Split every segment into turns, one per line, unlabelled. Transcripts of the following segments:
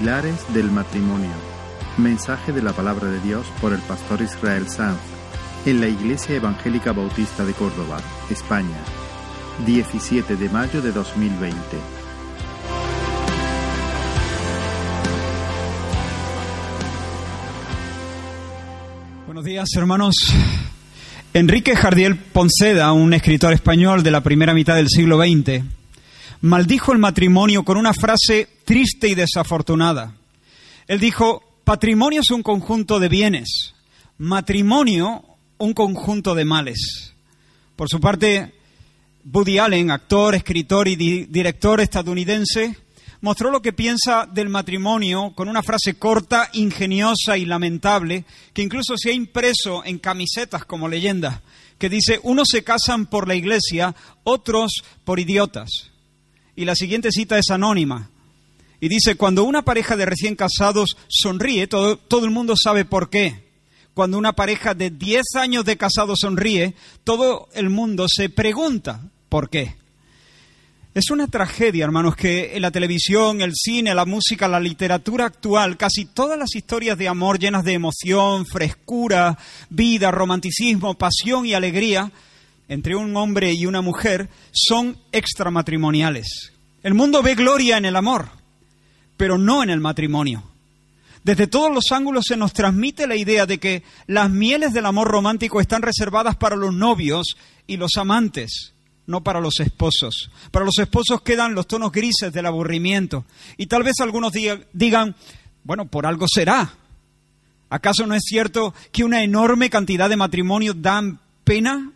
Pilares del matrimonio. Mensaje de la palabra de Dios por el pastor Israel Sanz en la Iglesia Evangélica Bautista de Córdoba, España, 17 de mayo de 2020.
Buenos días, hermanos. Enrique Jardiel Ponceda, un escritor español de la primera mitad del siglo XX, maldijo el matrimonio con una frase triste y desafortunada. Él dijo, patrimonio es un conjunto de bienes, matrimonio un conjunto de males. Por su parte, Woody Allen, actor, escritor y di director estadounidense, mostró lo que piensa del matrimonio con una frase corta, ingeniosa y lamentable, que incluso se ha impreso en camisetas como leyenda, que dice, unos se casan por la iglesia, otros por idiotas. Y la siguiente cita es anónima. Y dice, cuando una pareja de recién casados sonríe, todo, todo el mundo sabe por qué. Cuando una pareja de 10 años de casado sonríe, todo el mundo se pregunta por qué. Es una tragedia, hermanos, que en la televisión, el cine, la música, la literatura actual, casi todas las historias de amor llenas de emoción, frescura, vida, romanticismo, pasión y alegría entre un hombre y una mujer son extramatrimoniales. El mundo ve gloria en el amor, pero no en el matrimonio. Desde todos los ángulos se nos transmite la idea de que las mieles del amor romántico están reservadas para los novios y los amantes, no para los esposos. Para los esposos quedan los tonos grises del aburrimiento. Y tal vez algunos digan, bueno, por algo será. ¿Acaso no es cierto que una enorme cantidad de matrimonios dan pena?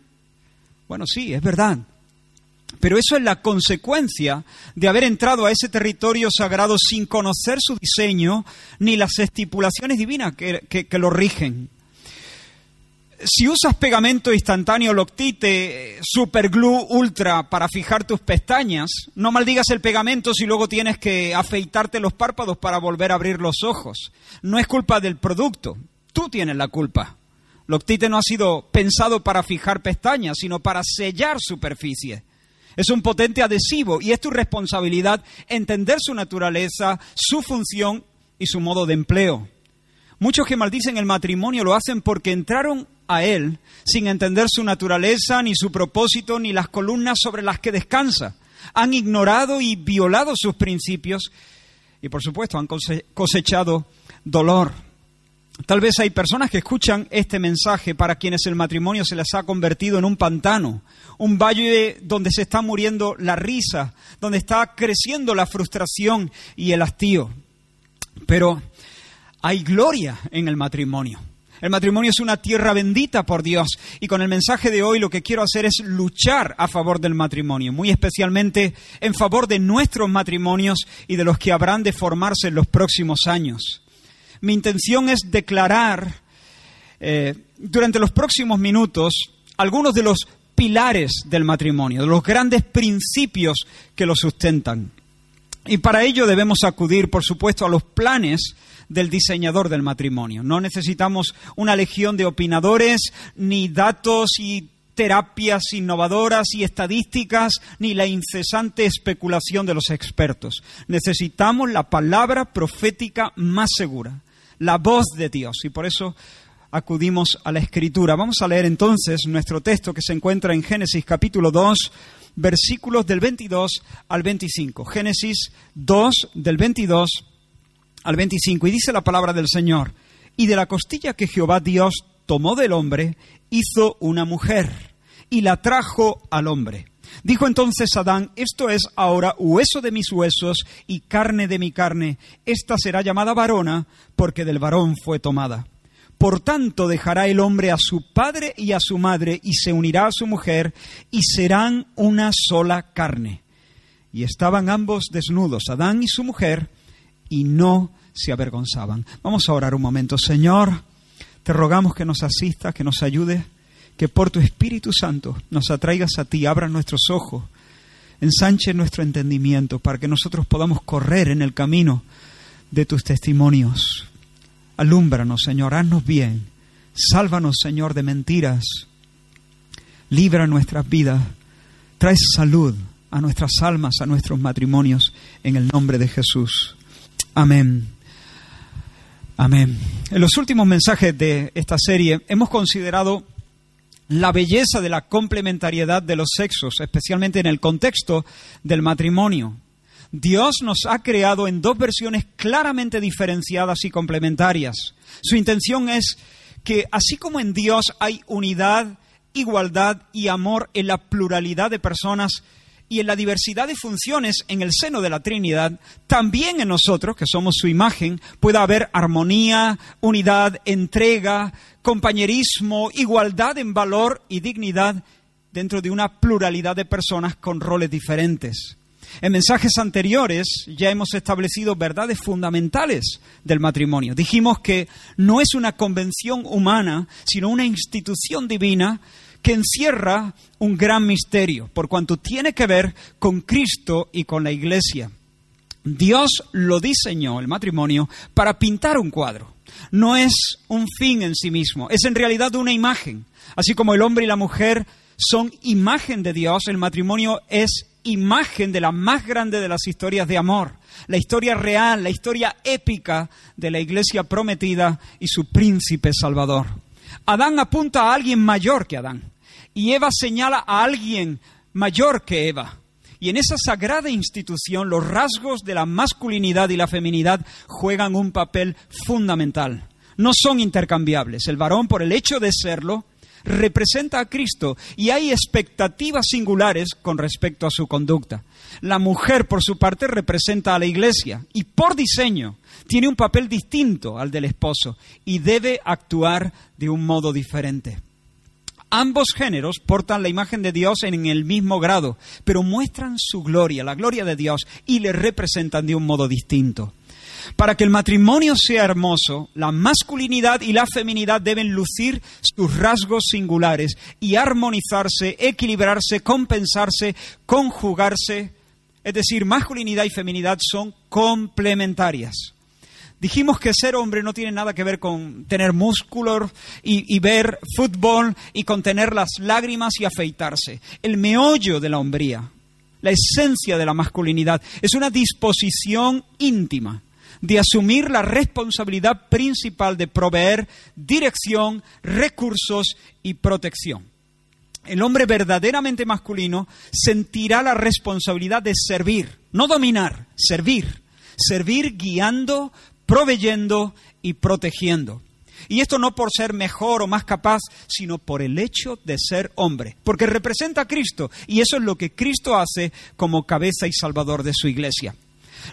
Bueno, sí, es verdad. Pero eso es la consecuencia de haber entrado a ese territorio sagrado sin conocer su diseño ni las estipulaciones divinas que, que, lo rigen. Si usas pegamento instantáneo Loctite Superglue Ultra para fijar tus pestañas, no maldigas el pegamento si luego tienes que afeitarte los párpados para volver a abrir los ojos. No es culpa del producto, tú tienes la culpa. Loctite no ha sido pensado para fijar pestañas, sino para sellar superficie. Es un potente adhesivo y es tu responsabilidad entender su naturaleza, su función y su modo de empleo. Muchos que maldicen el matrimonio lo hacen porque entraron a él sin entender su naturaleza, ni su propósito, ni las columnas sobre las que descansa. Han ignorado y violado sus principios y por supuesto han cosechado dolor. Tal vez hay personas que escuchan este mensaje para quienes el matrimonio se les ha convertido en un pantano, un valle donde se está muriendo la risa, donde está creciendo la frustración y el hastío. Pero hay gloria en el matrimonio. El matrimonio es una tierra bendita por Dios y con el mensaje de hoy lo que quiero hacer es luchar a favor del matrimonio, muy especialmente en favor de nuestros matrimonios y de los que habrán de formarse en los próximos años mi intención es declarar eh, durante los próximos minutos algunos de los pilares del matrimonio, de los grandes principios que lo sustentan. Y para ello debemos acudir, por supuesto, a los planes del diseñador del matrimonio. No necesitamos una legión de opinadores, ni datos y terapias innovadoras y estadísticas, ni la incesante especulación de los expertos. Necesitamos la palabra profética más segura, la voz de Dios. Y por eso acudimos a la escritura. Vamos a leer entonces nuestro texto que se encuentra en Génesis capítulo 2, versículos del 22 al 25. Génesis 2 del 22 al 25. Y dice la palabra del Señor, y de la costilla que Jehová Dios tomó del hombre, hizo una mujer y la trajo al hombre. Dijo entonces Adán, esto es ahora hueso de mis huesos y carne de mi carne. Esta será llamada varona porque del varón fue tomada. Por tanto dejará el hombre a su padre y a su madre y se unirá a su mujer y serán una sola carne. Y estaban ambos desnudos, Adán y su mujer, y no se avergonzaban. Vamos a orar un momento. Señor, te rogamos que nos asistas, que nos ayudes que por tu Espíritu Santo nos atraigas a ti, abra nuestros ojos, ensanche nuestro entendimiento para que nosotros podamos correr en el camino de tus testimonios. Alúmbranos, Señor, haznos bien. Sálvanos, Señor, de mentiras. Libra nuestras vidas. Trae salud a nuestras almas, a nuestros matrimonios, en el nombre de Jesús. Amén Amén. En los últimos mensajes de esta serie hemos considerado la belleza de la complementariedad de los sexos, especialmente en el contexto del matrimonio. Dios nos ha creado en dos versiones claramente diferenciadas y complementarias. Su intención es que así como en Dios hay unidad, igualdad y amor en la pluralidad de personas, y en la diversidad de funciones en el seno de la Trinidad, también en nosotros, que somos su imagen, pueda haber armonía, unidad, entrega, compañerismo, igualdad en valor y dignidad dentro de una pluralidad de personas con roles diferentes. En mensajes anteriores ya hemos establecido verdades fundamentales del matrimonio. Dijimos que no es una convención humana, sino una institución divina que encierra un gran misterio, por cuanto tiene que ver con Cristo y con la iglesia. Dios lo diseñó, el matrimonio, para pintar un cuadro. No es un fin en sí mismo, es en realidad una imagen. Así como el hombre y la mujer son imagen de Dios, el matrimonio es imagen de la más grande de las historias de amor, la historia real, la historia épica de la iglesia prometida y su príncipe salvador. Adán apunta a alguien mayor que Adán y Eva señala a alguien mayor que Eva. Y en esa sagrada institución los rasgos de la masculinidad y la feminidad juegan un papel fundamental. No son intercambiables. El varón, por el hecho de serlo, representa a Cristo y hay expectativas singulares con respecto a su conducta. La mujer, por su parte, representa a la iglesia y por diseño tiene un papel distinto al del esposo y debe actuar de un modo diferente. Ambos géneros portan la imagen de Dios en el mismo grado, pero muestran su gloria, la gloria de Dios, y le representan de un modo distinto. Para que el matrimonio sea hermoso, la masculinidad y la feminidad deben lucir sus rasgos singulares y armonizarse, equilibrarse, compensarse, conjugarse. Es decir, masculinidad y feminidad son complementarias. Dijimos que ser hombre no tiene nada que ver con tener músculos y, ver fútbol y con tener las lágrimas y afeitarse. El meollo de la hombría, la esencia de la masculinidad, es una disposición íntima de asumir la responsabilidad principal de proveer dirección, recursos y protección. El hombre verdaderamente masculino sentirá la responsabilidad de servir, no dominar, servir. Servir guiando, proveyendo y protegiendo. Y esto no por ser mejor o más capaz, sino por el hecho de ser hombre, porque representa a Cristo y eso es lo que Cristo hace como cabeza y salvador de su iglesia.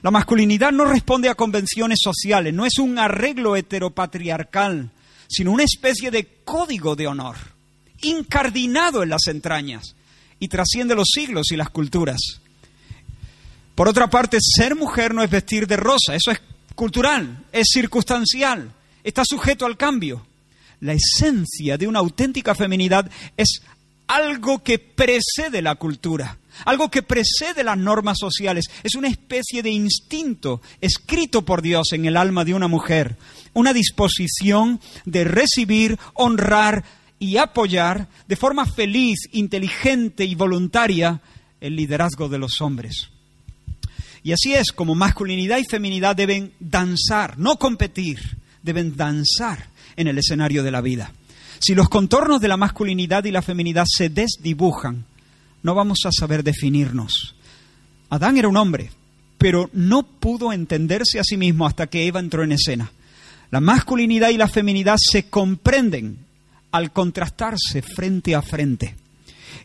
La masculinidad no responde a convenciones sociales, no es un arreglo heteropatriarcal, sino una especie de código de honor, incardinado en las entrañas y trasciende los siglos y las culturas. Por otra parte, ser mujer no es vestir de rosa, eso es cultural, es circunstancial, está sujeto al cambio. La esencia de una auténtica feminidad es algo que precede la cultura, algo que precede las normas sociales. Es una especie de instinto escrito por Dios en el alma de una mujer, una disposición de recibir, honrar y apoyar de forma feliz, inteligente y voluntaria el liderazgo de los hombres. Y así es como masculinidad y feminidad deben danzar, no competir, deben danzar en el escenario de la vida. Si los contornos de la masculinidad y la feminidad se desdibujan, no vamos a saber definirnos. Adán era un hombre, pero no pudo entenderse a sí mismo hasta que Eva entró en escena. La masculinidad y la feminidad se comprenden al contrastarse frente a frente.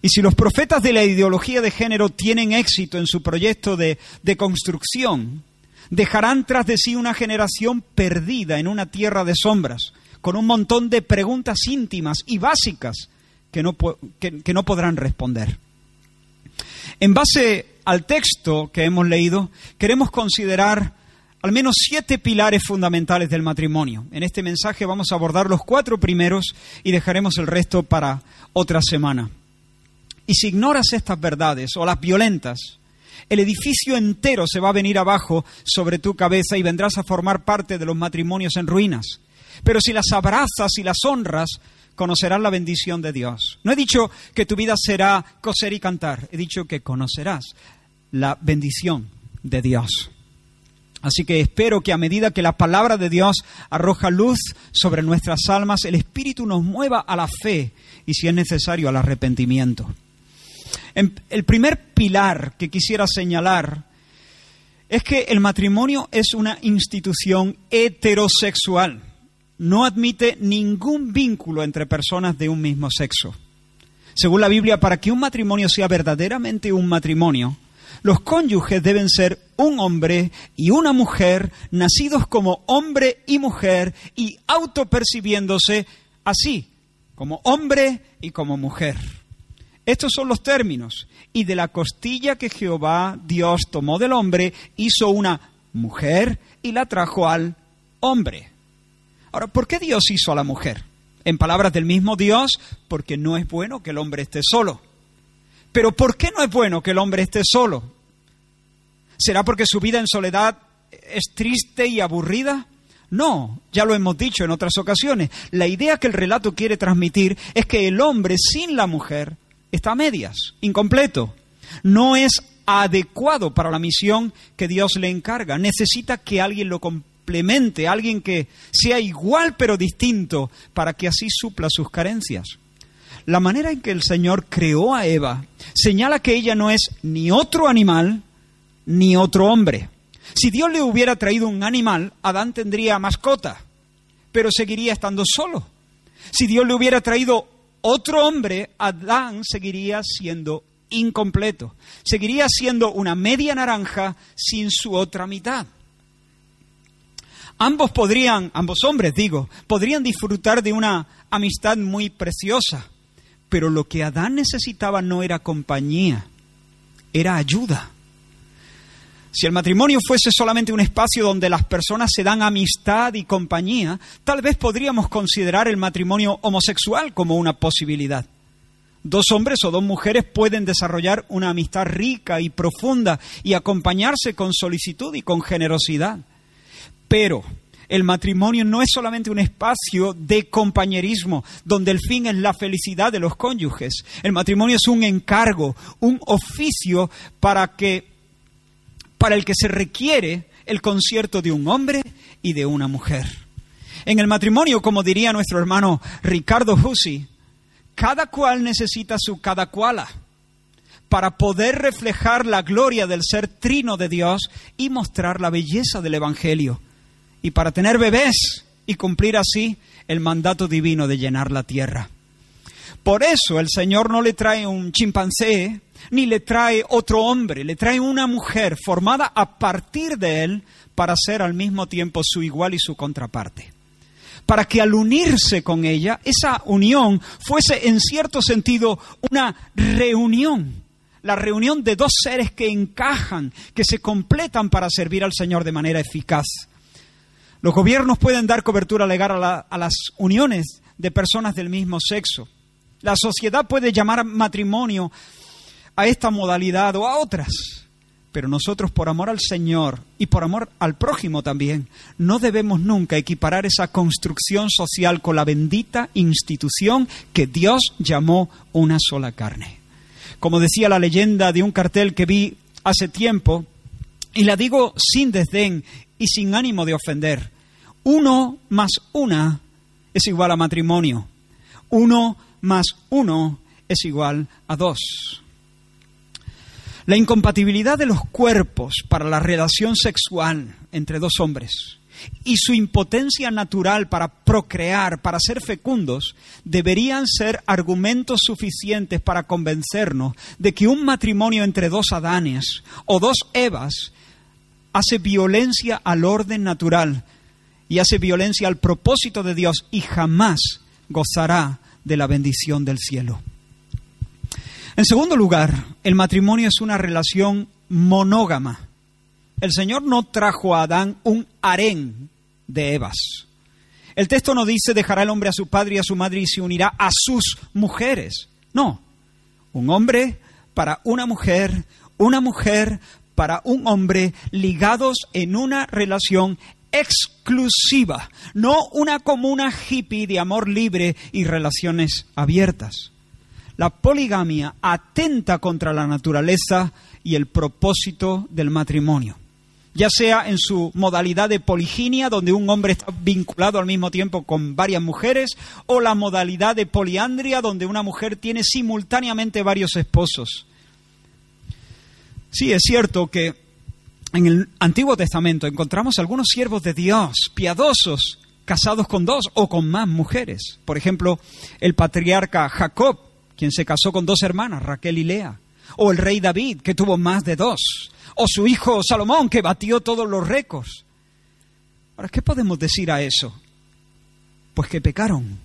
Y si los profetas de la ideología de género tienen éxito en su proyecto de, construcción, dejarán tras de sí una generación perdida en una tierra de sombras, con un montón de preguntas íntimas y básicas que no, que no podrán responder. En base al texto que hemos leído, queremos considerar al menos siete pilares fundamentales del matrimonio. En este mensaje vamos a abordar los cuatro primeros y dejaremos el resto para otra semana. Y si ignoras estas verdades o las violentas, el edificio entero se va a venir abajo sobre tu cabeza y vendrás a formar parte de los matrimonios en ruinas. Pero si las abrazas y las honras, conocerás la bendición de Dios. No he dicho que tu vida será coser y cantar, he dicho que conocerás la bendición de Dios. Así que espero que a medida que la palabra de Dios arroja luz sobre nuestras almas, el Espíritu nos mueva a la fe y, si es necesario, al arrepentimiento. El primer pilar que quisiera señalar es que el matrimonio es una institución heterosexual. No admite ningún vínculo entre personas de un mismo sexo. Según la Biblia, para que un matrimonio sea verdaderamente un matrimonio, los cónyuges deben ser un hombre y una mujer, nacidos como hombre y mujer y autopercibiéndose así, como hombre y como mujer. Estos son los términos. Y de la costilla que Jehová Dios tomó del hombre, hizo una mujer y la trajo al hombre. Ahora, ¿por qué Dios hizo a la mujer? En palabras del mismo Dios, porque no es bueno que el hombre esté solo. Pero ¿por qué no es bueno que el hombre esté solo? ¿Será porque su vida en soledad es triste y aburrida? No, ya lo hemos dicho en otras ocasiones. La idea que el relato quiere transmitir es que el hombre sin la mujer está a medias, incompleto. No es adecuado para la misión que Dios le encarga. Necesita que alguien lo complemente, alguien que sea igual pero distinto, para que así supla sus carencias. La manera en que el Señor creó a Eva señala que ella no es ni otro animal ni otro hombre. Si Dios le hubiera traído un animal, Adán tendría mascota, pero seguiría estando solo. Si Dios le hubiera traído otro hombre, Adán seguiría siendo incompleto. Seguiría siendo una media naranja sin su otra mitad. Ambos podrían, ambos hombres digo, podrían disfrutar de una amistad muy preciosa, pero lo que Adán necesitaba no era compañía, era ayuda. Si el matrimonio fuese solamente un espacio donde las personas se dan amistad y compañía, tal vez podríamos considerar el matrimonio homosexual como una posibilidad. Dos hombres o dos mujeres pueden desarrollar una amistad rica y profunda y acompañarse con solicitud y con generosidad. Pero el matrimonio no es solamente un espacio de compañerismo donde el fin es la felicidad de los cónyuges. El matrimonio es un encargo, un oficio para que para el que se requiere el concierto de un hombre y de una mujer. En el matrimonio, como diría nuestro hermano Ricardo Husi, cada cual necesita su cada cuala para poder reflejar la gloria del ser trino de Dios y mostrar la belleza del Evangelio y para tener bebés y cumplir así el mandato divino de llenar la tierra. Por eso el Señor no le trae un chimpancé, ni le trae otro hombre, le trae una mujer formada a partir de él para ser al mismo tiempo su igual y su contraparte. Para que al unirse con ella, esa unión fuese en cierto sentido una reunión, la reunión de dos seres que encajan, que se completan para servir al Señor de manera eficaz. Los gobiernos pueden dar cobertura legal a, las uniones de personas del mismo sexo. La sociedad puede llamar matrimonio a esta modalidad o a otras. Pero nosotros, por amor al Señor y por amor al prójimo también, no debemos nunca equiparar esa construcción social con la bendita institución que Dios llamó una sola carne. Como decía la leyenda de un cartel que vi hace tiempo, y la digo sin desdén y sin ánimo de ofender. Uno más una es igual a matrimonio. Uno más uno es igual a dos. La incompatibilidad de los cuerpos para la relación sexual entre dos hombres y su impotencia natural para procrear, para ser fecundos, deberían ser argumentos suficientes para convencernos de que un matrimonio entre dos Adanes o dos Evas hace violencia al orden natural y hace violencia al propósito de Dios y jamás gozará de la bendición del cielo. En segundo lugar, el matrimonio es una relación monógama. El Señor no trajo a Adán un harén de Evas. El texto no dice dejará el hombre a su padre y a su madre y se unirá a sus mujeres. No, un hombre para una mujer, una mujer para un hombre ligados en una relación exclusiva, no una comuna hippie de amor libre y relaciones abiertas. La poligamia atenta contra la naturaleza y el propósito del matrimonio. ya sea en su modalidad de poliginia, donde un hombre está vinculado al mismo tiempo con varias mujeres, o la modalidad de poliandria, donde una mujer tiene simultáneamente varios esposos. Sí, es cierto que en el Antiguo Testamento encontramos algunos siervos de Dios, piadosos, casados con dos o con más mujeres. Por ejemplo, el patriarca Jacob, quien se casó con dos hermanas, Raquel y Lea. O el rey David, que tuvo más de dos. O su hijo Salomón, que batió todos los récords. Ahora, ¿qué podemos decir a eso? Pues que pecaron.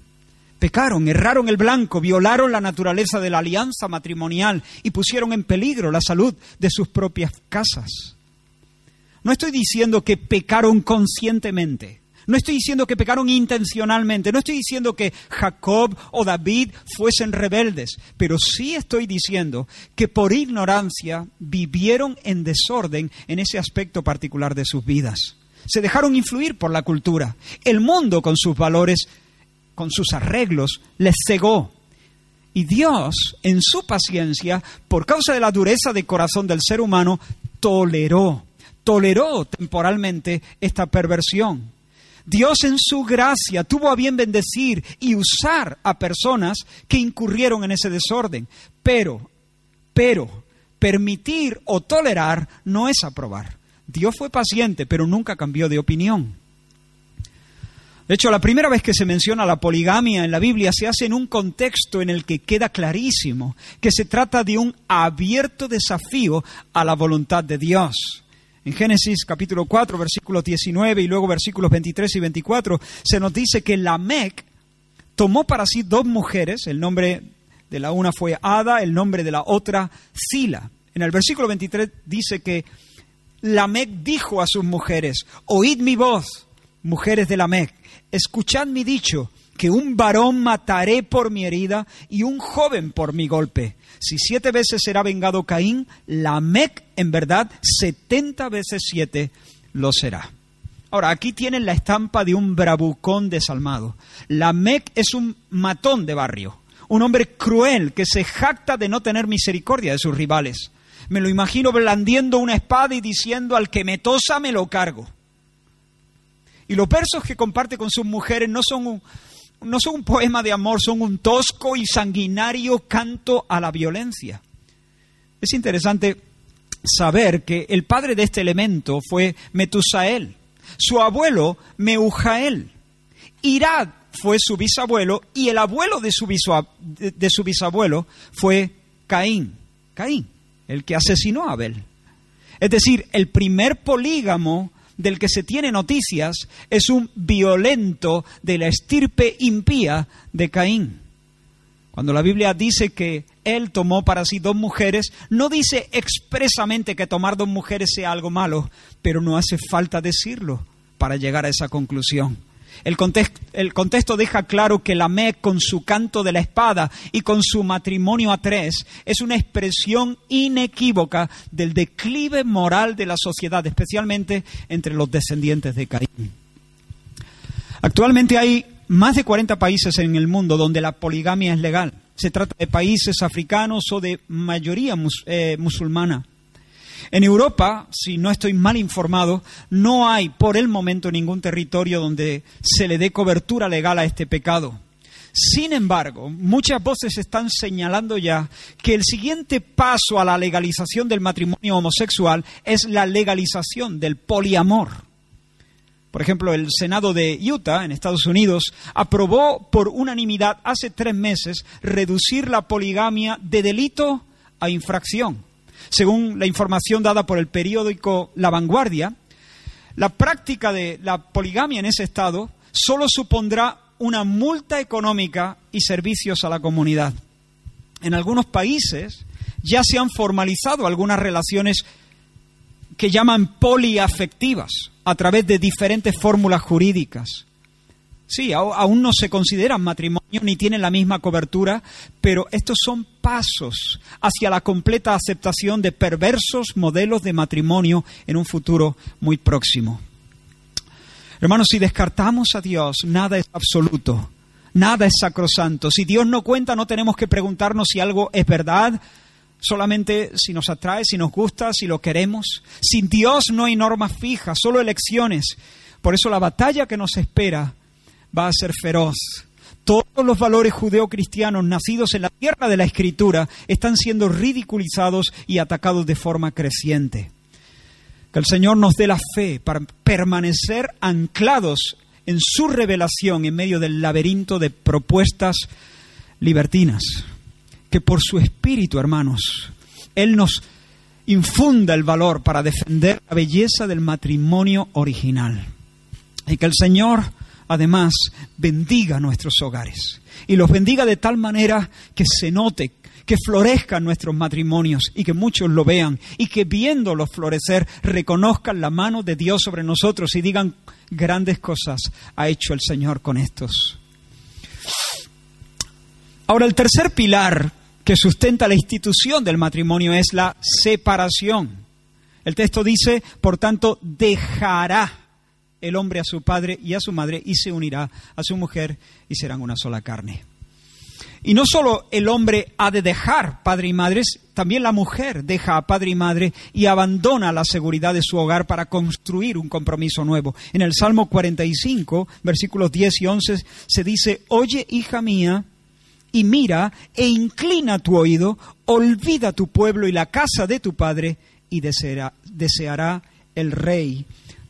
Pecaron, erraron el blanco, violaron la naturaleza de la alianza matrimonial y pusieron en peligro la salud de sus propias casas. No estoy diciendo que pecaron conscientemente. No estoy diciendo que pecaron intencionalmente, no estoy diciendo que Jacob o David fuesen rebeldes, pero sí estoy diciendo que por ignorancia vivieron en desorden en ese aspecto particular de sus vidas. Se dejaron influir por la cultura. El mundo con sus valores, con sus arreglos, les cegó. Y Dios, en su paciencia, por causa de la dureza de corazón del ser humano, toleró, toleró temporalmente esta perversión. Dios en su gracia tuvo a bien bendecir y usar a personas que incurrieron en ese desorden. Pero, pero, permitir o tolerar no es aprobar. Dios fue paciente, pero nunca cambió de opinión. De hecho, la primera vez que se menciona la poligamia en la Biblia se hace en un contexto en el que queda clarísimo que se trata de un abierto desafío a la voluntad de Dios. En Génesis capítulo 4, versículos 19 y luego versículos 23 y 24, se nos dice que Lamec tomó para sí dos mujeres, el nombre de la una fue Ada, el nombre de la otra Sila. En el versículo 23 dice que Lamec dijo a sus mujeres, oíd mi voz, mujeres de Lamec, escuchad mi dicho, que un varón mataré por mi herida y un joven por mi golpe. Si siete veces será vengado Caín, Lamec en verdad setenta veces siete lo será. Ahora, aquí tienen la estampa de un bravucón desalmado. Lamec es un matón de barrio, un hombre cruel que se jacta de no tener misericordia de sus rivales. Me lo imagino blandiendo una espada y diciendo al que me tosa me lo cargo. Y los versos que comparte con sus mujeres no son un, no son un poema de amor, son un tosco y sanguinario canto a la violencia. Es interesante saber que el padre de este elemento fue Metusael, su abuelo Meujael, Irad fue su bisabuelo y el abuelo de su, de su bisabuelo fue Caín, Caín, el que asesinó a Abel. Es decir, el primer polígamo del que se tiene noticias es un violento de la estirpe impía de Caín. Cuando la Biblia dice que él tomó para sí dos mujeres, no dice expresamente que tomar dos mujeres sea algo malo, pero no hace falta decirlo para llegar a esa conclusión. El contexto, deja claro que la Lamec, con su canto de la espada y con su matrimonio a tres, es una expresión inequívoca del declive moral de la sociedad, especialmente entre los descendientes de Caín. Actualmente hay más de 40 países en el mundo donde la poligamia es legal. Se trata de países africanos o de mayoría eh, musulmana. En Europa, si no estoy mal informado, no hay por el momento ningún territorio donde se le dé cobertura legal a este pecado. Sin embargo, muchas voces están señalando ya que el siguiente paso a la legalización del matrimonio homosexual es la legalización del poliamor. Por ejemplo, el Senado de Utah, en Estados Unidos, aprobó por unanimidad hace tres meses reducir la poligamia de delito a infracción según la información dada por el periódico La Vanguardia, la práctica de la poligamia en ese estado solo supondrá una multa económica y servicios a la comunidad. En algunos países ya se han formalizado algunas relaciones que llaman poliafectivas a través de diferentes fórmulas jurídicas. Sí, aún no se consideran matrimonio ni tienen la misma cobertura, pero estos son pasos hacia la completa aceptación de perversos modelos de matrimonio en un futuro muy próximo. Hermanos, si descartamos a Dios, nada es absoluto, nada es sacrosanto. Si Dios no cuenta, no tenemos que preguntarnos si algo es verdad, solamente si nos atrae, si nos gusta, si lo queremos. Sin Dios no hay normas fijas, solo elecciones. Por eso la batalla que nos espera va a ser feroz. Todos los valores judeocristianos nacidos en la tierra de la Escritura están siendo ridiculizados y atacados de forma creciente. Que el Señor nos dé la fe para permanecer anclados en su revelación en medio del laberinto de propuestas libertinas. Que por su espíritu, hermanos, Él nos infunda el valor para defender la belleza del matrimonio original. Y que el Señor además bendiga nuestros hogares y los bendiga de tal manera que se note, que florezcan nuestros matrimonios y que muchos lo vean y que viéndolos florecer reconozcan la mano de Dios sobre nosotros y digan grandes cosas ha hecho el Señor con estos. Ahora el tercer pilar que sustenta la institución del matrimonio es la separación. El texto dice, por tanto, dejará el hombre a su padre y a su madre y se unirá a su mujer y serán una sola carne. Y no solo el hombre ha de dejar padre y madre, también la mujer deja a padre y madre y abandona la seguridad de su hogar para construir un compromiso nuevo. En el Salmo 45, versículos 10 y 11, se dice, Oye, hija mía, y mira e inclina tu oído, olvida tu pueblo y la casa de tu padre, y deseará, deseará el rey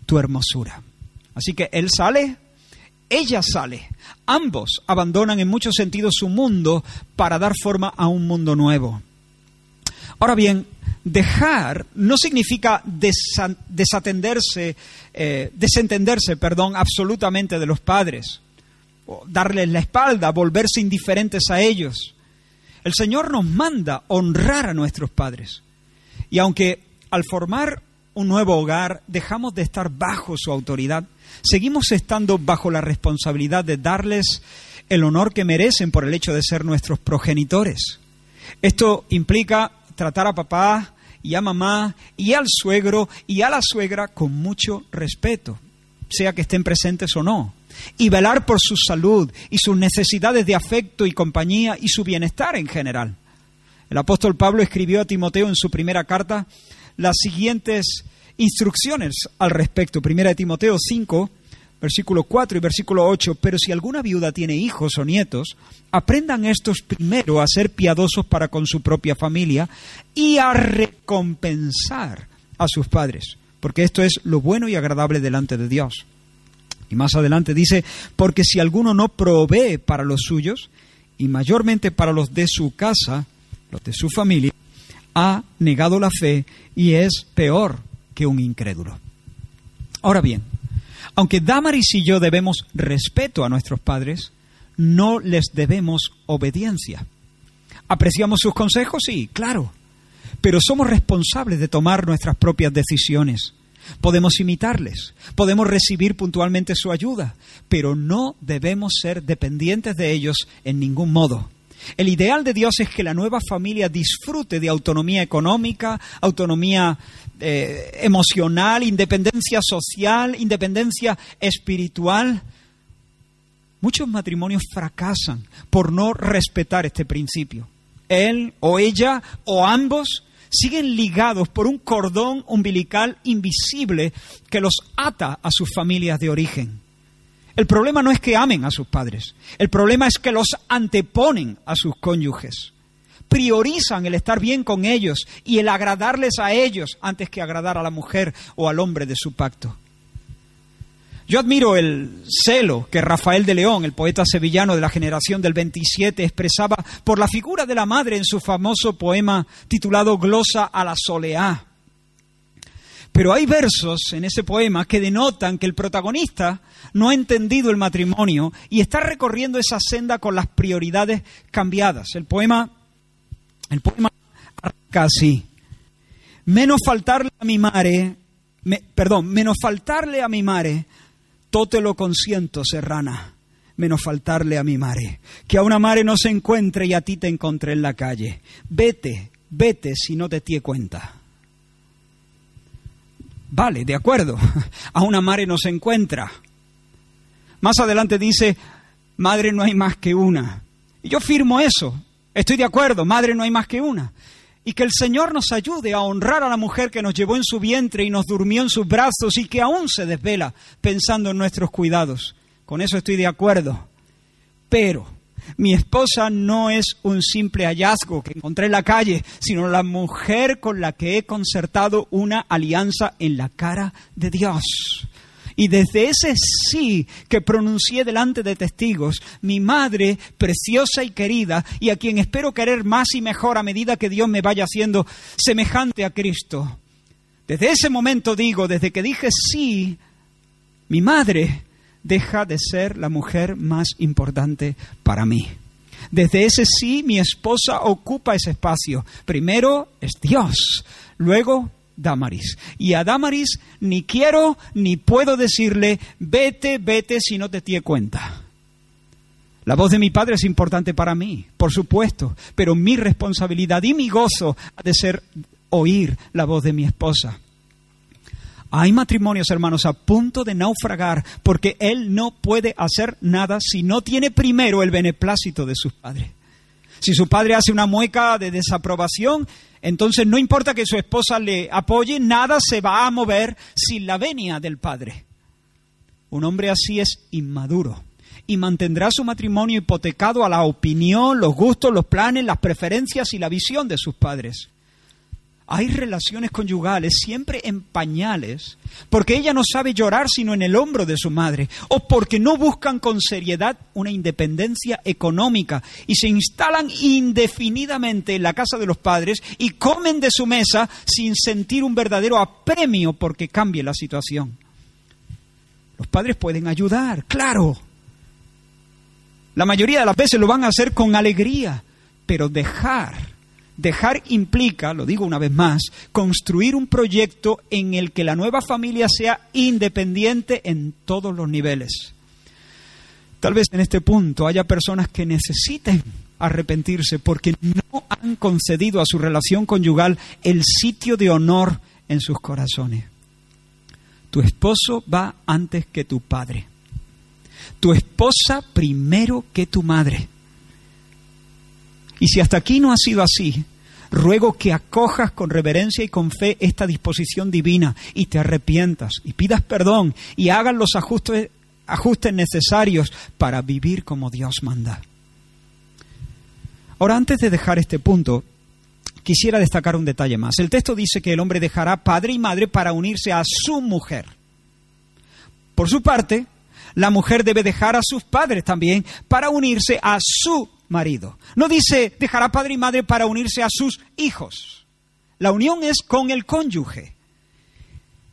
tu hermosura. Así que él sale, ella sale. Ambos abandonan en muchos sentidos su mundo para dar forma a un mundo nuevo. Ahora bien, dejar no significa desatenderse, eh, desentenderse, perdón, absolutamente de los padres, darles la espalda, volverse indiferentes a ellos. El Señor nos manda honrar a nuestros padres. Y aunque al formar un nuevo hogar dejamos de estar bajo su autoridad, seguimos estando bajo la responsabilidad de darles el honor que merecen por el hecho de ser nuestros progenitores. Esto implica tratar a papá y a mamá y al suegro y a la suegra con mucho respeto, sea que estén presentes o no, y velar por su salud y sus necesidades de afecto y compañía y su bienestar en general. El apóstol Pablo escribió a Timoteo en su primera carta las siguientes instrucciones al respecto. Primera de Timoteo 5, versículo 4 y versículo 8. Pero si alguna viuda tiene hijos o nietos, aprendan estos primero a ser piadosos para con su propia familia y a recompensar a sus padres, porque esto es lo bueno y agradable delante de Dios. Y más adelante dice, porque si alguno no provee para los suyos, y mayormente para los de su casa, los de su familia, ha negado la fe y es peor un incrédulo. Ahora bien, aunque Damaris y yo debemos respeto a nuestros padres, no les debemos obediencia. ¿Apreciamos sus consejos? Sí, claro. Pero somos responsables de tomar nuestras propias decisiones. Podemos imitarles, podemos recibir puntualmente su ayuda, pero no debemos ser dependientes de ellos en ningún modo. El ideal de Dios es que la nueva familia disfrute de autonomía económica, autonomía eh, emocional, independencia social, independencia espiritual. Muchos matrimonios fracasan por no respetar este principio. Él o ella o ambos siguen ligados por un cordón umbilical invisible que los ata a sus familias de origen. El problema no es que amen a sus padres, el problema es que los anteponen a sus cónyuges. Priorizan el estar bien con ellos y el agradarles a ellos antes que agradar a la mujer o al hombre de su pacto. Yo admiro el celo que Rafael de León, el poeta sevillano de la generación del 27, expresaba por la figura de la madre en su famoso poema titulado Glosa a la Soleá. Pero hay versos en ese poema que denotan que el protagonista no ha entendido el matrimonio y está recorriendo esa senda con las prioridades cambiadas. El poema, el poema arranca así. Menos faltarle a mi mare, perdón, menos faltarle a mi mare, te lo consiento, serrana, menos faltarle a mi mare. Que a una mare no se encuentre y a ti te encontré en la calle. Vete, vete si no te tie cuenta. Vale, de acuerdo. A una madre no se encuentra. Más adelante dice, madre no hay más que una. Y yo firmo eso. Estoy de acuerdo, madre no hay más que una. Y que el Señor nos ayude a honrar a la mujer que nos llevó en su vientre y nos durmió en sus brazos y que aún se desvela pensando en nuestros cuidados. Con eso estoy de acuerdo. Pero mi esposa no es un simple hallazgo que encontré en la calle, sino la mujer con la que he concertado una alianza en la cara de Dios. Y desde ese sí que pronuncié delante de testigos, mi madre, preciosa y querida, y a quien espero querer más y mejor a medida que Dios me vaya haciendo semejante a Cristo. Desde ese momento digo, desde que dije sí, mi madre deja de ser la mujer más importante para mí. Desde ese sí, mi esposa ocupa ese espacio. Primero es Dios, luego Damaris. Y a Damaris ni quiero ni puedo decirle, vete, vete si no te tiene cuenta. La voz de mi padre es importante para mí, por supuesto, pero mi responsabilidad y mi gozo ha de ser oír la voz de mi esposa. Hay matrimonios, hermanos, a punto de naufragar porque él no puede hacer nada si no tiene primero el beneplácito de sus padres. Si su padre hace una mueca de desaprobación, entonces no importa que su esposa le apoye, nada se va a mover sin la venia del padre. Un hombre así es inmaduro y mantendrá su matrimonio hipotecado a la opinión, los gustos, los planes, las preferencias y la visión de sus padres hay relaciones conyugales siempre en pañales, porque ella no sabe llorar sino en el hombro de su madre, o porque no buscan con seriedad una independencia económica y se instalan indefinidamente en la casa de los padres y comen de su mesa sin sentir un verdadero apremio porque cambie la situación. Los padres pueden ayudar, claro. La mayoría de las veces lo van a hacer con alegría, pero dejar Dejar implica, lo digo una vez más, construir un proyecto en el que la nueva familia sea independiente en todos los niveles. Tal vez en este punto haya personas que necesiten arrepentirse porque no han concedido a su relación conyugal el sitio de honor en sus corazones. Tu esposo va antes que tu padre. Tu esposa primero que tu madre. Y si hasta aquí no ha sido así, ruego que acojas con reverencia y con fe esta disposición divina y te arrepientas y pidas perdón y hagas los ajustes, ajustes necesarios para vivir como Dios manda. Ahora, antes de dejar este punto, quisiera destacar un detalle más. El texto dice que el hombre dejará padre y madre para unirse a su mujer. Por su parte, la mujer debe dejar a sus padres también para unirse a su marido. No dice dejará padre y madre para unirse a sus hijos. La unión es con el cónyuge.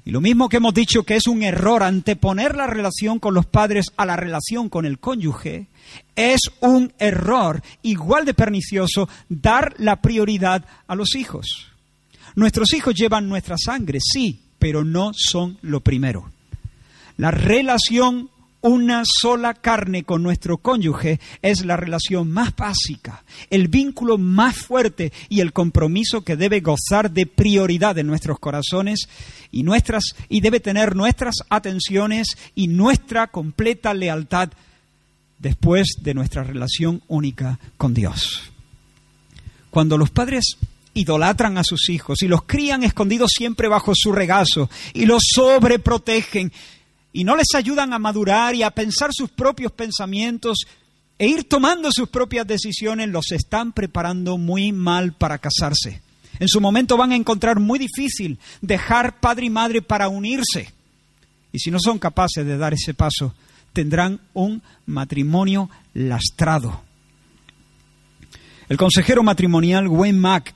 Y lo mismo que hemos dicho que es un error anteponer la relación con los padres a la relación con el cónyuge, es un error igual de pernicioso dar la prioridad a los hijos. Nuestros hijos llevan nuestra sangre, sí, pero no son lo primero. La relación una sola carne con nuestro cónyuge es la relación más básica, el vínculo más fuerte y el compromiso que debe gozar de prioridad en nuestros corazones y nuestras y debe tener nuestras atenciones y nuestra completa lealtad después de nuestra relación única con Dios. Cuando los padres idolatran a sus hijos y los crían escondidos siempre bajo su regazo y los sobreprotegen y no les ayudan a madurar y a pensar sus propios pensamientos e ir tomando sus propias decisiones, los están preparando muy mal para casarse. En su momento van a encontrar muy difícil dejar padre y madre para unirse. Y si no son capaces de dar ese paso, tendrán un matrimonio lastrado. El consejero matrimonial Wayne Mack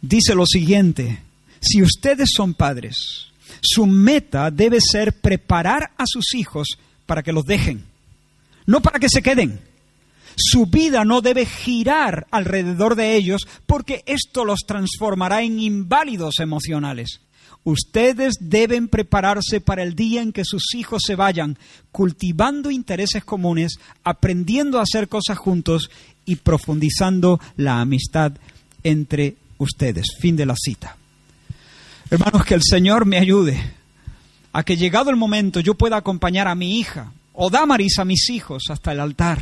dice lo siguiente, si ustedes son padres, su meta debe ser preparar a sus hijos para que los dejen, no para que se queden. Su vida no debe girar alrededor de ellos porque esto los transformará en inválidos emocionales. Ustedes deben prepararse para el día en que sus hijos se vayan, cultivando intereses comunes, aprendiendo a hacer cosas juntos y profundizando la amistad entre ustedes. Fin de la cita. Hermanos, que el Señor me ayude a que llegado el momento yo pueda acompañar a mi hija o Damaris a mis hijos hasta el altar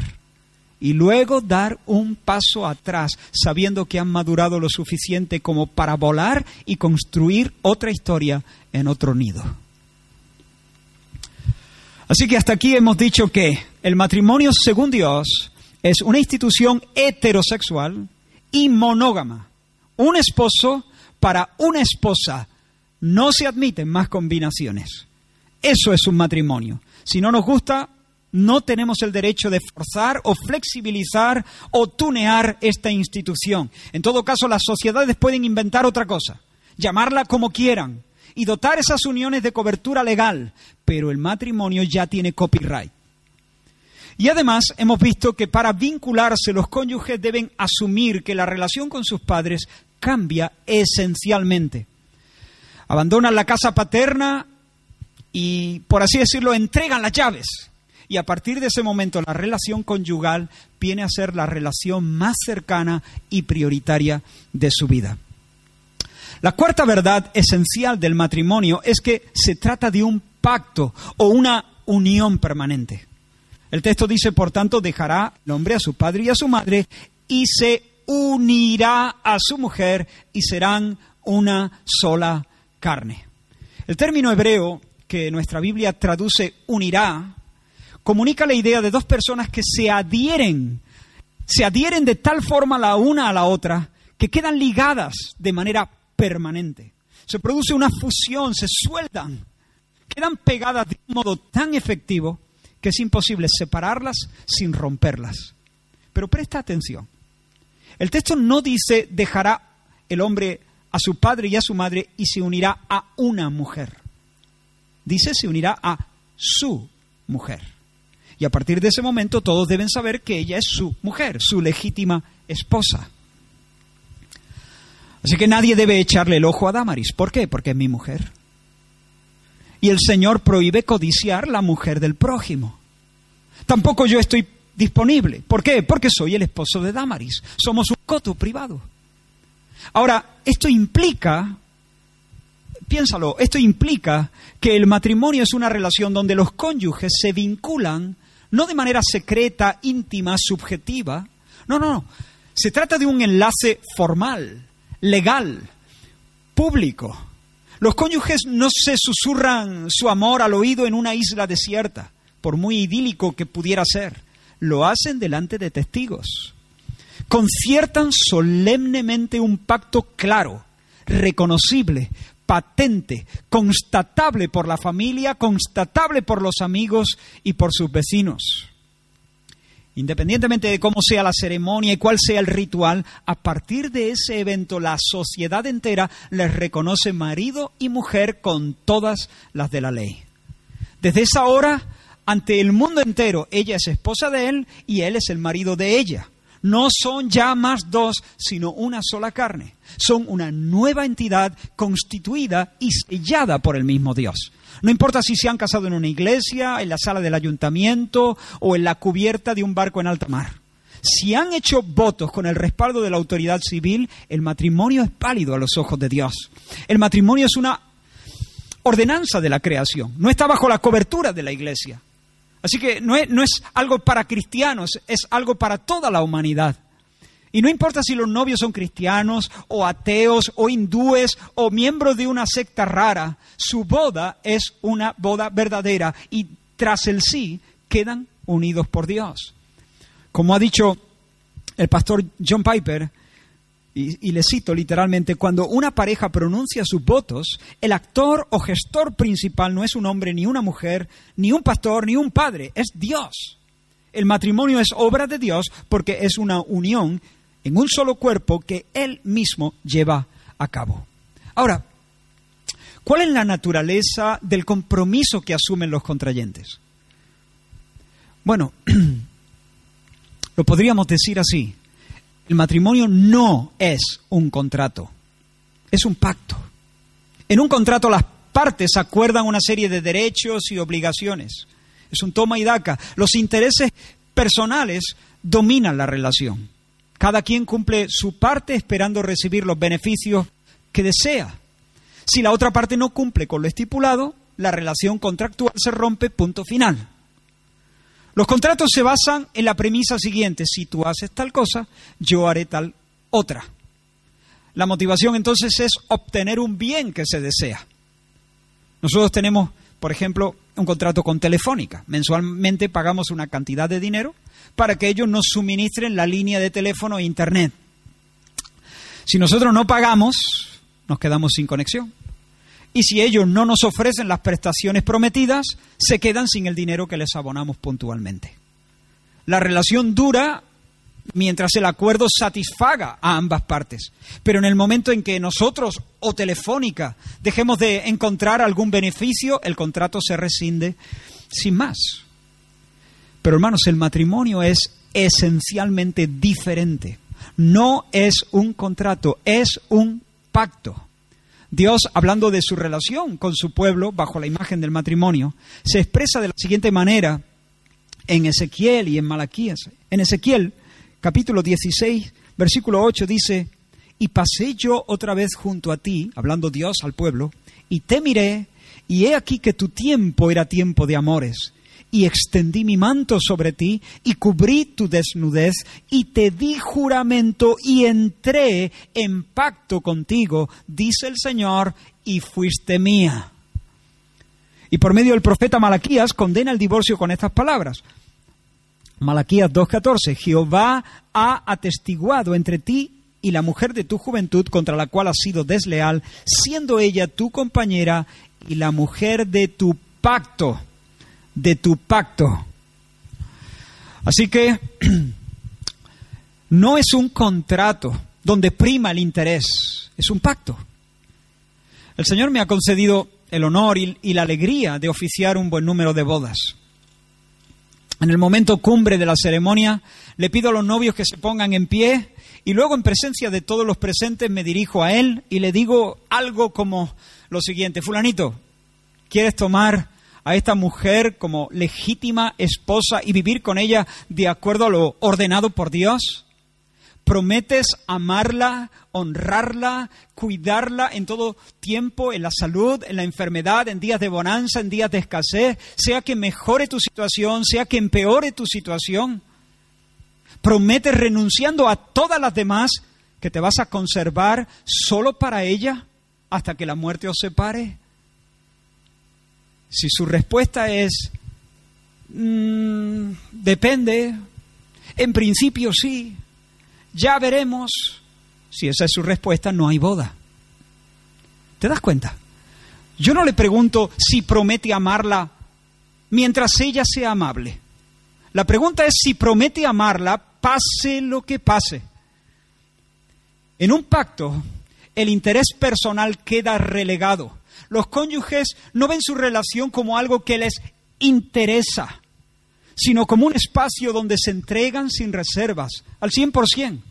y luego dar un paso atrás, sabiendo que han madurado lo suficiente como para volar y construir otra historia en otro nido. Así que hasta aquí hemos dicho que el matrimonio según Dios es una institución heterosexual y monógama. Un esposo para una esposa. No se admiten más combinaciones. Eso es un matrimonio. Si no nos gusta, no tenemos el derecho de forzar o flexibilizar o tunear esta institución. En todo caso, las sociedades pueden inventar otra cosa, llamarla como quieran y dotar esas uniones de cobertura legal, pero el matrimonio ya tiene copyright. Y además hemos visto que para vincularse los cónyuges deben asumir que la relación con sus padres cambia esencialmente. Abandonan la casa paterna y, por así decirlo, entregan las llaves. Y a partir de ese momento la relación conyugal viene a ser la relación más cercana y prioritaria de su vida. La cuarta verdad esencial del matrimonio es que se trata de un pacto o una unión permanente. El texto dice, por tanto, dejará el hombre a su padre y a su madre y se unirá a su mujer y serán una sola carne. El término hebreo que nuestra Biblia traduce unirá comunica la idea de dos personas que se adhieren, se adhieren de tal forma la una a la otra que quedan ligadas de manera permanente. Se produce una fusión, se sueltan, quedan pegadas de un modo tan efectivo que es imposible separarlas sin romperlas. Pero presta atención. El texto no dice dejará el hombre a su padre y a su madre y se unirá a una mujer. Dice se unirá a su mujer. Y a partir de ese momento todos deben saber que ella es su mujer, su legítima esposa. Así que nadie debe echarle el ojo a Damaris. ¿Por qué? Porque es mi mujer. Y el Señor prohíbe codiciar la mujer del prójimo. Tampoco yo estoy disponible. ¿Por qué? Porque soy el esposo de Damaris. Somos un coto privado. Ahora, esto implica, piénsalo, esto implica que el matrimonio es una relación donde los cónyuges se vinculan no de manera secreta, íntima, subjetiva. No, no, no. Se trata de un enlace formal, legal, público. Los cónyuges no se susurran su amor al oído en una isla desierta, por muy idílico que pudiera ser lo hacen delante de testigos. Conciertan solemnemente un pacto claro, reconocible, patente, constatable por la familia, constatable por los amigos y por sus vecinos. Independientemente de cómo sea la ceremonia y cuál sea el ritual, a partir de ese evento la sociedad entera les reconoce marido y mujer con todas las de la ley. Desde esa hora ante el mundo entero. Ella es esposa de él y él es el marido de ella. No son ya más dos, sino una sola carne. Son una nueva entidad constituida y sellada por el mismo Dios. No importa si se han casado en una iglesia, en la sala del ayuntamiento o en la cubierta de un barco en alta mar. Si han hecho votos con el respaldo de la autoridad civil, el matrimonio es pálido a los ojos de Dios. El matrimonio es una ordenanza de la creación, no está bajo la cobertura de la iglesia. Así que no es, algo para cristianos, es algo para toda la humanidad. Y no importa si los novios son cristianos o ateos o hindúes o miembros de una secta rara, su boda es una boda verdadera y tras el sí quedan unidos por Dios. Como ha dicho el pastor John Piper, y, le cito literalmente, cuando una pareja pronuncia sus votos, el actor o gestor principal no es un hombre, ni una mujer, ni un pastor, ni un padre, es Dios. El matrimonio es obra de Dios porque es una unión en un solo cuerpo que Él mismo lleva a cabo. Ahora, ¿cuál es la naturaleza del compromiso que asumen los contrayentes? Bueno, lo podríamos decir así. El matrimonio no es un contrato, es un pacto. En un contrato las partes acuerdan una serie de derechos y obligaciones. Es un toma y daca. Los intereses personales dominan la relación. Cada quien cumple su parte esperando recibir los beneficios que desea. Si la otra parte no cumple con lo estipulado, la relación contractual se rompe, punto final. Los contratos se basan en la premisa siguiente, si tú haces tal cosa, yo haré tal otra. La motivación entonces es obtener un bien que se desea. Nosotros tenemos, por ejemplo, un contrato con Telefónica. Mensualmente pagamos una cantidad de dinero para que ellos nos suministren la línea de teléfono e Internet. Si nosotros no pagamos, nos quedamos sin conexión. Y si ellos no nos ofrecen las prestaciones prometidas, se quedan sin el dinero que les abonamos puntualmente. La relación dura mientras el acuerdo satisfaga a ambas partes. Pero en el momento en que nosotros o Telefónica dejemos de encontrar algún beneficio, el contrato se rescinde sin más. Pero hermanos, el matrimonio es esencialmente diferente. No es un contrato, es un pacto. Dios, hablando de su relación con su pueblo bajo la imagen del matrimonio, se expresa de la siguiente manera en Ezequiel y en Malaquías. En Ezequiel, capítulo 16, versículo 8 dice, y pasé yo otra vez junto a ti, hablando Dios al pueblo, y te miré, y he aquí que tu tiempo era tiempo de amores, y extendí mi manto sobre ti, y cubrí tu desnudez, y te di juramento, y entré en pacto contigo, dice el Señor, y fuiste mía. Y por medio del profeta Malaquías condena el divorcio con estas palabras. Malaquías 2.14, Jehová ha atestiguado entre ti y la mujer de tu juventud contra la cual has sido desleal, siendo ella tu compañera y la mujer de tu pacto de tu pacto. Así que no es un contrato donde prima el interés, es un pacto. El Señor me ha concedido el honor y, la alegría de oficiar un buen número de bodas. En el momento cumbre de la ceremonia, le pido a los novios que se pongan en pie y luego en presencia de todos los presentes me dirijo a él y le digo algo como lo siguiente, fulanito, ¿quieres tomar a esta mujer como legítima esposa y vivir con ella de acuerdo a lo ordenado por Dios? ¿Prometes amarla, honrarla, cuidarla en todo tiempo, en la salud, en la enfermedad, en días de bonanza, en días de escasez, sea que mejore tu situación, sea que empeore tu situación? ¿Prometes renunciando a todas las demás que te vas a conservar solo para ella hasta que la muerte os separe? Si su respuesta es, mm, depende, en principio sí, ya veremos, si esa es su respuesta, no hay boda. ¿Te das cuenta? Yo no le pregunto si promete amarla mientras ella sea amable. La pregunta es si promete amarla pase lo que pase. En un pacto, el interés personal queda relegado los cónyuges no ven su relación como algo que les interesa, sino como un espacio donde se entregan sin reservas, al 100%.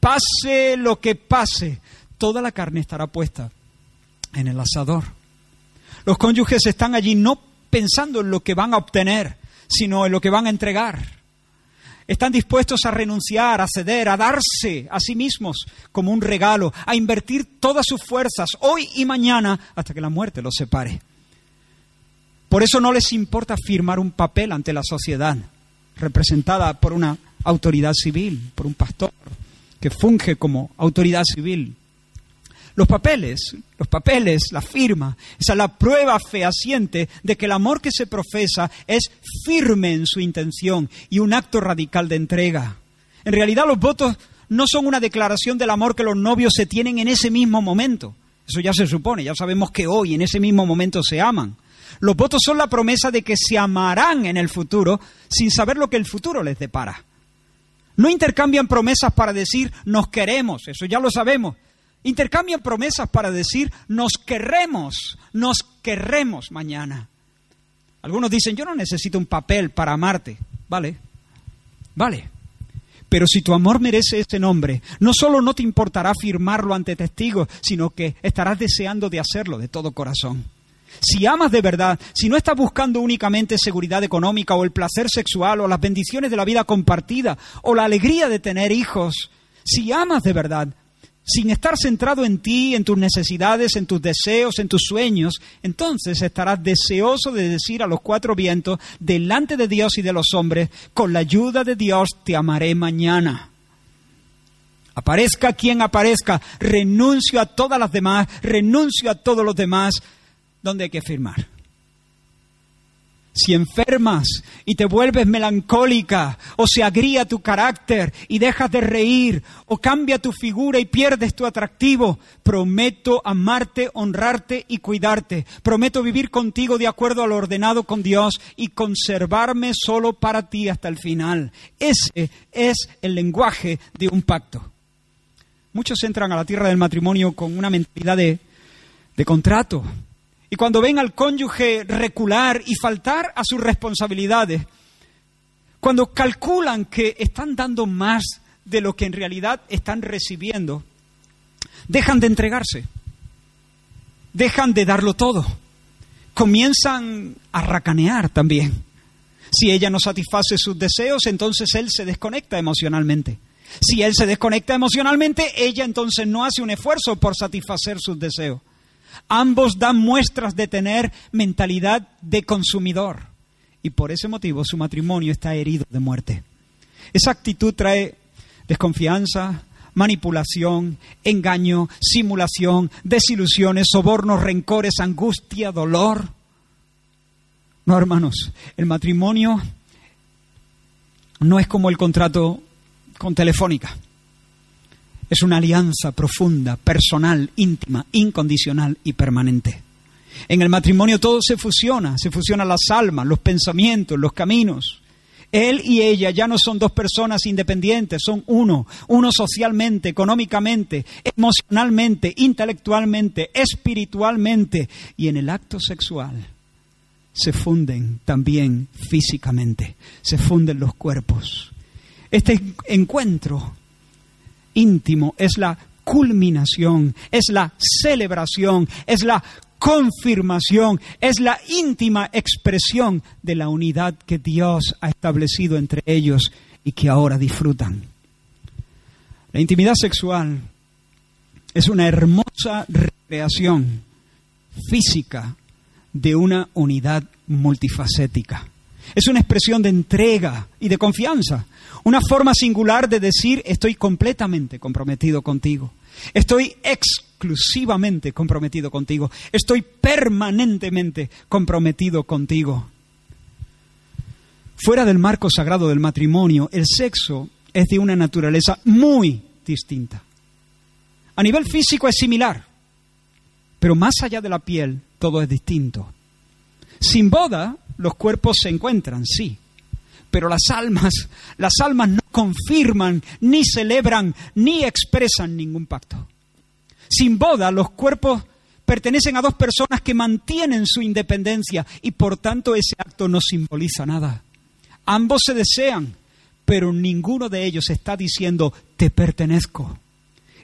Pase lo que pase, toda la carne estará puesta en el asador. Los cónyuges están allí no pensando en lo que van a obtener, sino en lo que van a entregar están dispuestos a renunciar, a ceder, a darse a sí mismos como un regalo, a invertir todas sus fuerzas hoy y mañana hasta que la muerte los separe. Por eso no les importa firmar un papel ante la sociedad, representada por una autoridad civil, por un pastor que funge como autoridad civil. Los papeles, los papeles, la firma, esa es la prueba fehaciente de que el amor que se profesa es firme en su intención y un acto radical de entrega. En realidad los votos no son una declaración del amor que los novios se tienen en ese mismo momento. Eso ya se supone, ya sabemos que hoy, en ese mismo momento, se aman. Los votos son la promesa de que se amarán en el futuro sin saber lo que el futuro les depara. No intercambian promesas para decir nos queremos, eso ya lo sabemos, Intercambian promesas para decir, nos querremos, nos querremos mañana. Algunos dicen, yo no necesito un papel para amarte. Vale, vale. Pero si tu amor merece ese nombre, no solo no te importará firmarlo ante testigos, sino que estarás deseando de hacerlo de todo corazón. Si amas de verdad, si no estás buscando únicamente seguridad económica o el placer sexual o las bendiciones de la vida compartida o la alegría de tener hijos, si amas de verdad, sin estar centrado en ti, en tus necesidades, en tus deseos, en tus sueños, entonces estarás deseoso de decir a los cuatro vientos, delante de Dios y de los hombres, con la ayuda de Dios te amaré mañana. Aparezca quien aparezca, renuncio a todas las demás, renuncio a todos los demás, ¿dónde hay que firmar? Si enfermas y te vuelves melancólica, o se agría tu carácter y dejas de reír, o cambia tu figura y pierdes tu atractivo, prometo amarte, honrarte y cuidarte. Prometo vivir contigo de acuerdo a lo ordenado con Dios y conservarme solo para ti hasta el final. Ese es el lenguaje de un pacto. Muchos entran a la tierra del matrimonio con una mentalidad de, de contrato y cuando ven al cónyuge recular y faltar a sus responsabilidades, cuando calculan que están dando más de lo que en realidad están recibiendo, dejan de entregarse, dejan de darlo todo, comienzan a racanear también. Si ella no satisface sus deseos, entonces él se desconecta emocionalmente. Si él se desconecta emocionalmente, ella entonces no hace un esfuerzo por satisfacer sus deseos. Ambos dan muestras de tener mentalidad de consumidor y por ese motivo su matrimonio está herido de muerte. Esa actitud trae desconfianza, manipulación, engaño, simulación, desilusiones, sobornos, rencores, angustia, dolor. No, hermanos, el matrimonio no es como el contrato con Telefónica. Es una alianza profunda, personal, íntima, incondicional y permanente. En el matrimonio todo se fusiona, se fusionan las almas, los pensamientos, los caminos. Él y ella ya no son dos personas independientes, son uno, uno socialmente, económicamente, emocionalmente, intelectualmente, espiritualmente y en el acto sexual se funden también físicamente, se funden los cuerpos. Este encuentro íntimo, es la culminación, es la celebración, es la confirmación, es la íntima expresión de la unidad que Dios ha establecido entre ellos y que ahora disfrutan. La intimidad sexual es una hermosa recreación física de una unidad multifacética. Es una expresión de entrega y de confianza, una forma singular de decir estoy completamente comprometido contigo, estoy exclusivamente comprometido contigo, estoy permanentemente comprometido contigo. Fuera del marco sagrado del matrimonio, el sexo es de una naturaleza muy distinta. A nivel físico es similar, pero más allá de la piel todo es distinto. Sin boda, los cuerpos se encuentran, sí, pero las almas, las almas no confirman, ni celebran, ni expresan ningún pacto. Sin boda, los cuerpos pertenecen a dos personas que mantienen su independencia y por tanto ese acto no simboliza nada. Ambos se desean, pero ninguno de ellos está diciendo te pertenezco.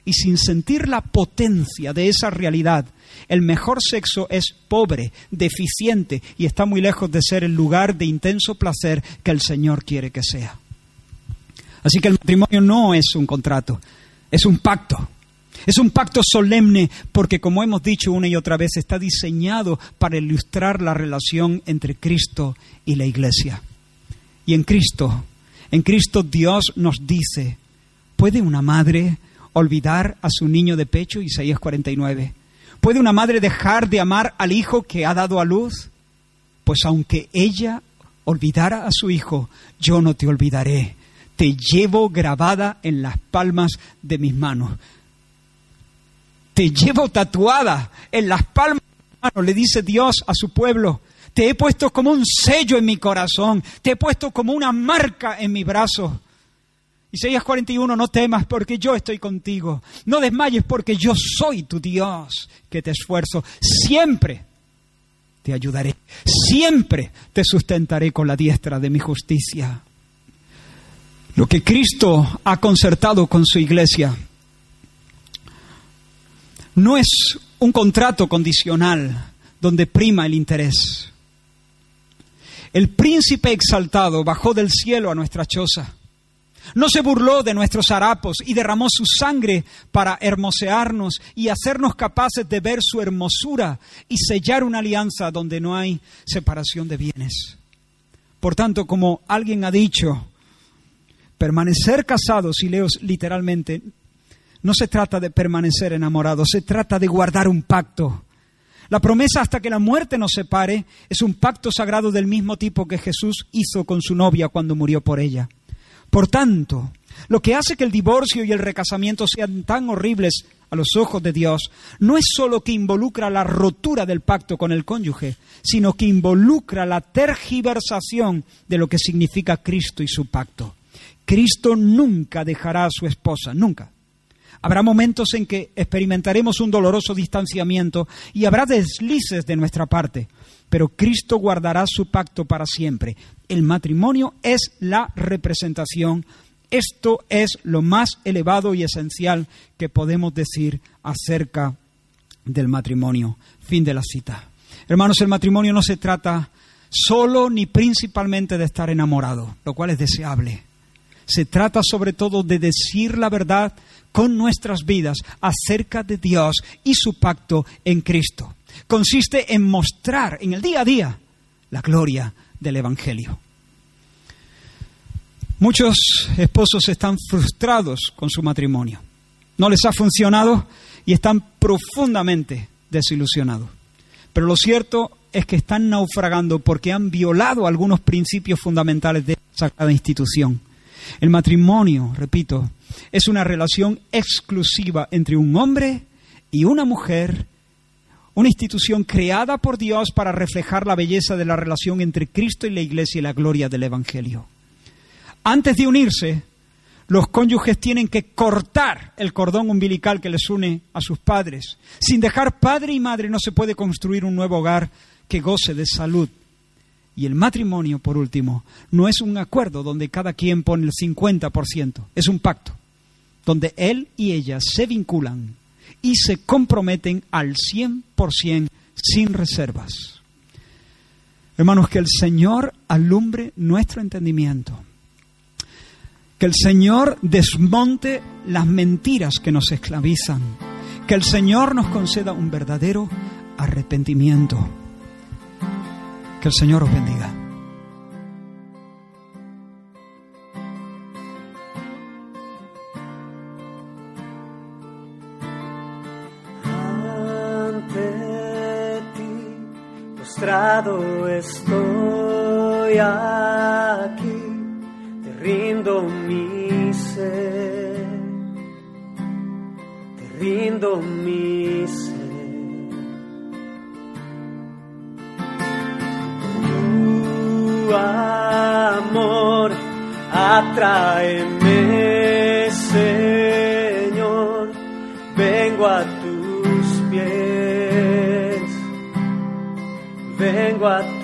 Y sin sentir la potencia de esa realidad, el mejor sexo es pobre, deficiente y está muy lejos de ser el lugar de intenso placer que el Señor quiere que sea. Así que el matrimonio no es un contrato, es un pacto. Es un pacto solemne porque, como hemos dicho una y otra vez, está diseñado para ilustrar la relación entre Cristo y la Iglesia. Y en Cristo, en Cristo Dios nos dice, ¿puede una madre olvidar a su niño de pecho? Isaías 49. ¿Puede una madre dejar de amar al hijo que ha dado a luz? Pues aunque ella olvidara a su hijo, yo no te olvidaré. Te llevo grabada en las palmas de mis manos. Te llevo tatuada en las palmas de mis manos, le dice Dios a su pueblo. Te he puesto como un sello en mi corazón, te he puesto como una marca en mi brazo. Isaías 41, no temas porque yo estoy contigo. No desmayes porque yo soy tu Dios que te esfuerzo. Siempre te ayudaré. Siempre te sustentaré con la diestra de mi justicia. Lo que Cristo ha concertado con su iglesia no es un contrato condicional donde prima el interés. El príncipe exaltado bajó del cielo a nuestra choza No se burló de nuestros harapos y derramó su sangre para hermosearnos y hacernos capaces de ver su hermosura y sellar una alianza donde no hay separación de bienes. Por tanto, como alguien ha dicho, permanecer casados, y leo literalmente, no se trata de permanecer enamorados, se trata de guardar un pacto. La promesa hasta que la muerte nos separe es un pacto sagrado del mismo tipo que Jesús hizo con su novia cuando murió por ella. Por tanto, lo que hace que el divorcio y el recasamiento sean tan horribles a los ojos de Dios no es solo que involucra la rotura del pacto con el cónyuge, sino que involucra la tergiversación de lo que significa Cristo y su pacto. Cristo nunca dejará a su esposa, nunca. Habrá momentos en que experimentaremos un doloroso distanciamiento y habrá deslices de nuestra parte, pero Cristo guardará su pacto para siempre. El matrimonio es la representación. Esto es lo más elevado y esencial que podemos decir acerca del matrimonio. Fin de la cita. Hermanos, el matrimonio no se trata solo ni principalmente de estar enamorado, lo cual es deseable. Se trata sobre todo de decir la verdad con nuestras vidas acerca de Dios y su pacto en Cristo. Consiste en mostrar en el día a día la gloria del Evangelio. Muchos esposos están frustrados con su matrimonio. No les ha funcionado y están profundamente desilusionados. Pero lo cierto es que están naufragando porque han violado algunos principios fundamentales de esa institución. El matrimonio, repito, es una relación exclusiva entre un hombre y una mujer, una institución creada por Dios para reflejar la belleza de la relación entre Cristo y la Iglesia y la gloria del Evangelio. Antes de unirse, los cónyuges tienen que cortar el cordón umbilical que les une a sus padres. Sin dejar padre y madre no se puede construir un nuevo hogar que goce de salud y el matrimonio, por último, no es un acuerdo donde cada quien pone el 50%, es un pacto, donde él y ella se vinculan y se comprometen al 100% sin reservas. Hermanos, que el Señor alumbre nuestro entendimiento. Que el Señor desmonte las mentiras que nos esclavizan. Que el Señor nos conceda un verdadero arrepentimiento. Que el Señor os bendiga.
Ante ti, postrado estoy aquí, te rindo mi ser, te rindo mi ser. Amor, atráeme, Señor, vengo a tus pies, vengo a tus.